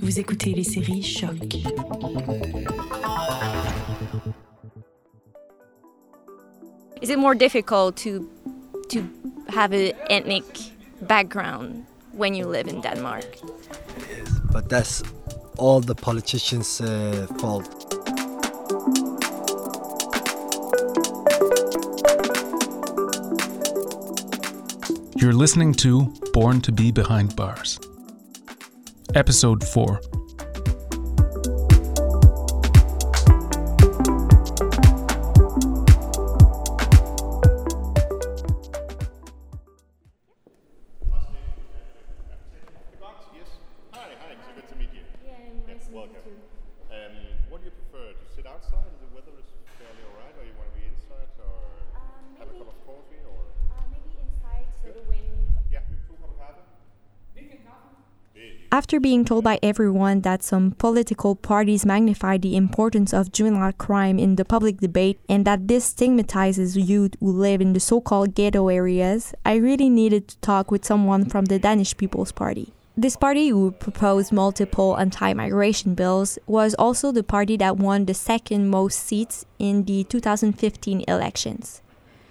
Vous écoutez les séries Choc. Is it more difficult to to have an ethnic background when you live in Denmark? But that's all the politicians' uh, fault. You're listening to Born to Be Behind Bars. Episode 4 After being told by everyone that some political parties magnify the importance of juvenile crime in the public debate and that this stigmatizes youth who live in the so called ghetto areas, I really needed to talk with someone from the Danish People's Party. This party, who proposed multiple anti migration bills, was also the party that won the second most seats in the 2015 elections.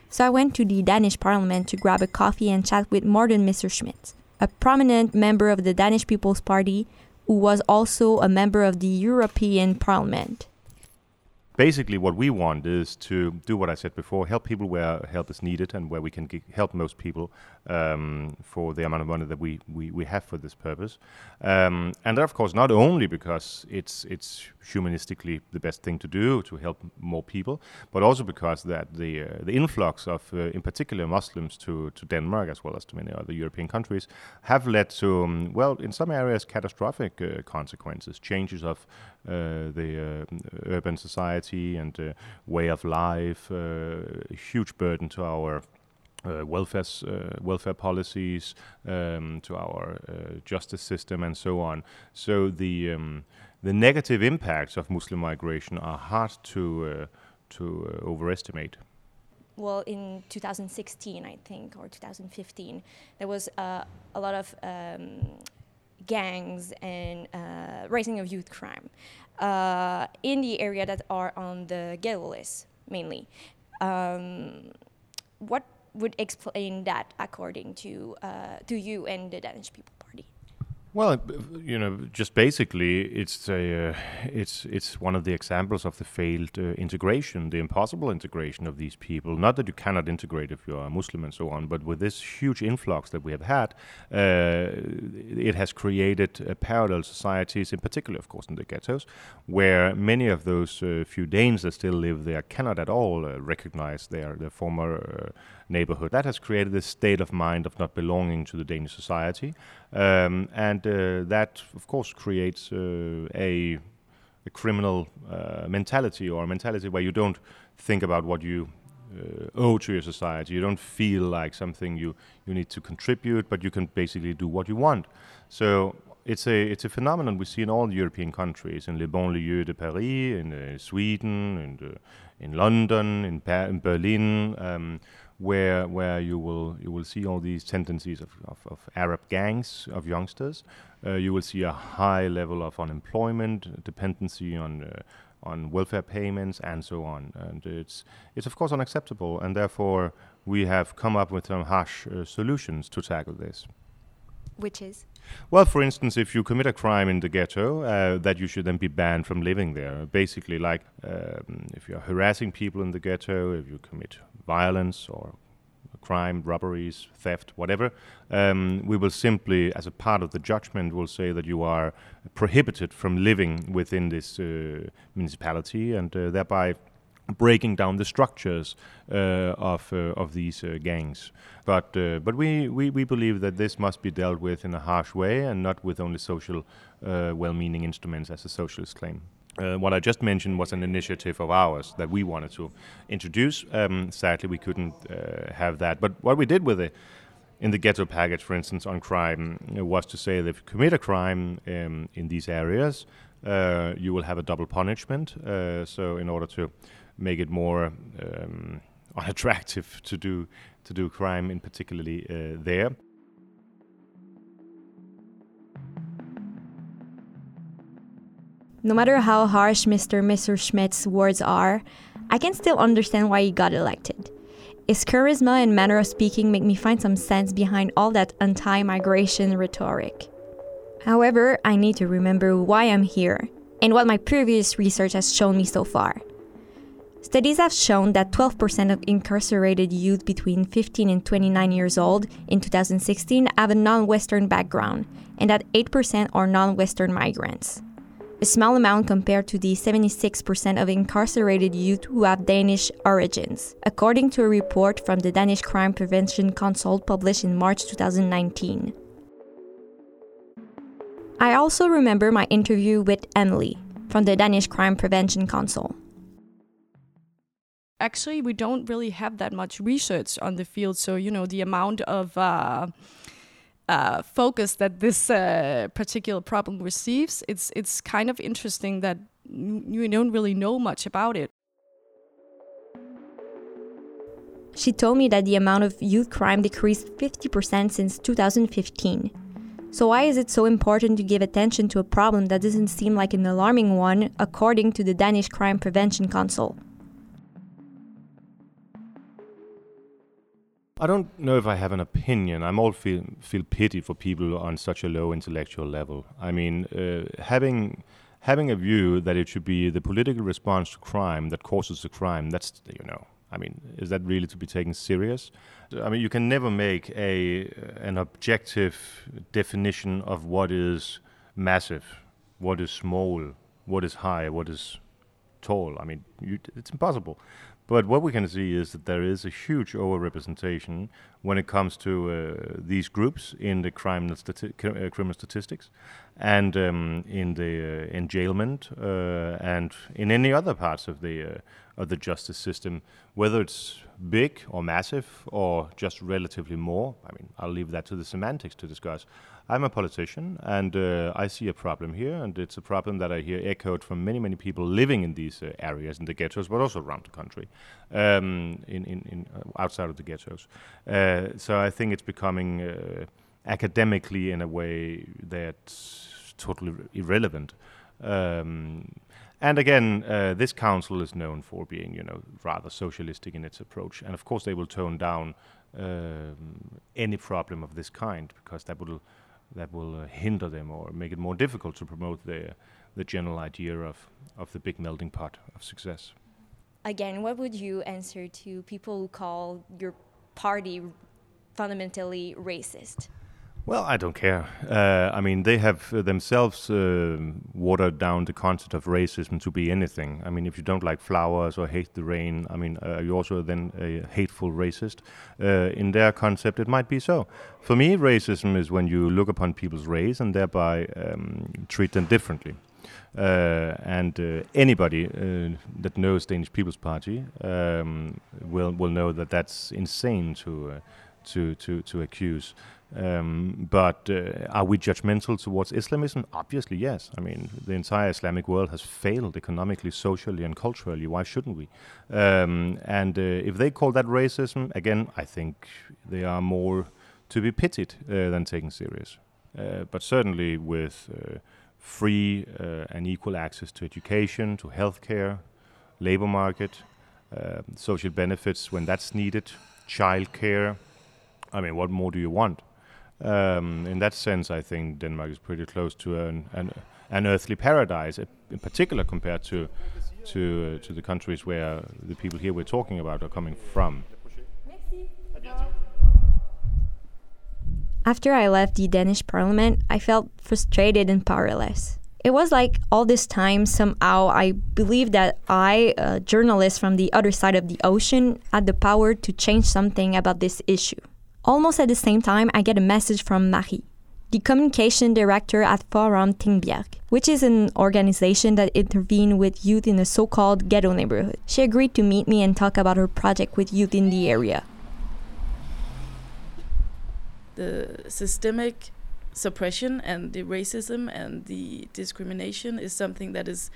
So I went to the Danish parliament to grab a coffee and chat with Morten Messerschmidt, a prominent member of the Danish People's Party who was also a member of the European Parliament. Basically, what we want is to do what I said before: help people where help is needed and where we can g- help most people um, for the amount of money that we, we, we have for this purpose. Um, and of course, not only because it's it's humanistically the best thing to do to help more people, but also because that the uh, the influx of, uh, in particular, Muslims to to Denmark as well as to many other European countries have led to um, well, in some areas, catastrophic uh, consequences, changes of uh, the uh, urban society and uh, way of life, uh, a huge burden to our uh, welfare uh, welfare policies, um, to our uh, justice system, and so on. So the um, the negative impacts of Muslim migration are hard to uh, to uh, overestimate. Well, in 2016, I think, or 2015, there was a lot of um, gangs and uh, of youth crime uh, in the area that are on the ghetto list, mainly. Um, what would explain that according to uh, to you and the Danish People Party? Well, you know, just basically, it's a, uh, it's it's one of the examples of the failed uh, integration, the impossible integration of these people. Not that you cannot integrate if you are Muslim and so on, but with this huge influx that we have had, uh, it has created uh, parallel societies, in particular, of course, in the ghettos, where many of those uh, few Danes that still live there cannot at all uh, recognize their their former. Neighborhood. That has created this state of mind of not belonging to the Danish society, um, and uh, that, of course, creates uh, a, a criminal uh, mentality or a mentality where you don't think about what you uh, owe to your society. You don't feel like something you, you need to contribute, but you can basically do what you want. So it's a it's a phenomenon we see in all the European countries, in Le Banlieue de Paris, in uh, Sweden, in uh, in London, in, Ba- in Berlin, um, where where you will you will see all these tendencies of, of, of Arab gangs of youngsters. Uh, you will see a high level of unemployment, dependency on uh, on welfare payments, and so on. And it's it's of course unacceptable, and therefore we have come up with some harsh uh, solutions to tackle this. Which is Well, for instance, if you commit a crime in the ghetto, uh, that you should then be banned from living there. Basically, like um, if you're harassing people in the ghetto, if you commit violence or crime, robberies, theft, whatever, um, we will simply, as a part of the judgment, will say that you are prohibited from living within this uh, municipality and uh, thereby breaking down the structures uh, of uh, of these uh, gangs. But uh, but we, we, we believe that this must be dealt with in a harsh way and not with only social well-meaning instruments, as the socialists claim. Uh, what I just mentioned was an initiative of ours that we wanted to introduce. Um, sadly, we couldn't uh, have that. But what we did with it in the ghetto package, for instance, on crime, uh, was to say that if you commit a crime um, in these areas, uh, you will have a double punishment. Uh, so, in order to make it more um, unattractive to do to do crime, in particularly uh, there. No matter how harsh Mr. Messerschmidt's words are, I can still understand why he got elected. His charisma and manner of speaking make me find some sense behind all that anti migration rhetoric. However, I need to remember why I'm here and what my previous research has shown me so far. Studies have shown that 12% of incarcerated youth between 15 and 29 years old in 2016 have a non Western background, and that 8% are non Western migrants. A small amount compared to the 76% of incarcerated youth who have Danish origins, according to a report from the Danish Crime Prevention Council published in March 2019. I also remember my interview with Emily from the Danish Crime Prevention Council actually we don't really have that much research on the field. So you know the amount of uh, uh, focus that this uh, particular problem receives, it's it's kind of interesting that you don't really know much about it. She told me that the amount of youth crime decreased 50% since 2015. So, why is it so important to give attention to a problem that doesn't seem like an alarming one, according to the Danish Crime Prevention Council? I don't know if I have an opinion. I'm all feel feel pity for people on such a low intellectual level. I mean, uh, having having a view that it should be the political response to crime that causes the crime. That's you know. I mean, is that really to be taken serious? I mean, you can never make a an objective definition of what is massive, what is small, what is high, what is tall. I mean, you, it's impossible. But what we can see is that there is a huge overrepresentation when it comes to uh, these groups in the criminal, stati- uh, criminal statistics and um, in the uh, enjailment uh, and in any other parts of the uh, of the justice system, whether it's big or massive or just relatively more. I mean, I'll leave that to the semantics to discuss. I'm a politician, and uh, I see a problem here, and it's a problem that I hear echoed from many, many people living in these uh, areas, in the ghettos, but also around the country, um, in, in, in uh, outside of the ghettos. Uh, so I think it's becoming uh, academically, in a way, that's totally irrelevant. Um, and again, uh, this council is known for being, you know, rather socialistic in its approach, and of course they will tone down um, any problem of this kind because that will that will uh, hinder them or make it more difficult to promote the the general idea of of the big melting pot of success. Again, what would you answer to people who call your party fundamentally racist? Well, I don't care. Uh, I mean, they have uh, themselves uh, watered down the concept of racism to be anything. I mean, if you don't like flowers or hate the rain, I mean, uh, you're also then a hateful racist. Uh, in their concept, it might be so. For me, racism is when you look upon people's race and thereby um, treat them differently. Uh, and uh, anybody uh, that knows Danish People's Party um, will will know that that's insane to uh, to to to accuse. Um, but uh, are we judgmental towards Islamism? Obviously, yes. I mean, the entire Islamic world has failed economically, socially, and culturally. Why shouldn't we? Um, and uh, if they call that racism, again, I think they are more to be pitied uh, than taken serious. Uh, but certainly with uh, free uh, and equal access to education, to healthcare, labor market, social benefits when that's needed, childcare. I mean, what more do you want? Um, in that sense, I think Denmark is pretty close to an, an, an earthly paradise, in particular compared to to uh, to the countries where the people here we're talking about are coming from. After I left the Danish parliament, I felt frustrated and powerless. It was like all this time, somehow, I believed that I, a journalist from the other side of the ocean, had the power to change something about this issue. Almost at the same time, I get a message from Marie, the communication director at Forum Tingbjerg, which is an organization that intervenes with youth in a so called ghetto neighborhood. She agreed to meet me and talk about her project with youth in the area. The systemic suppression and the racism and the discrimination is something that is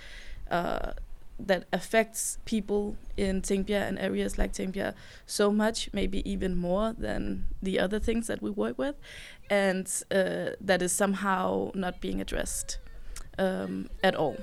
uh, that affects people in Tingbjerg and areas like Tingbjerg so much, maybe even more than the other things that we work with, and uh, that is somehow not being addressed um, at all.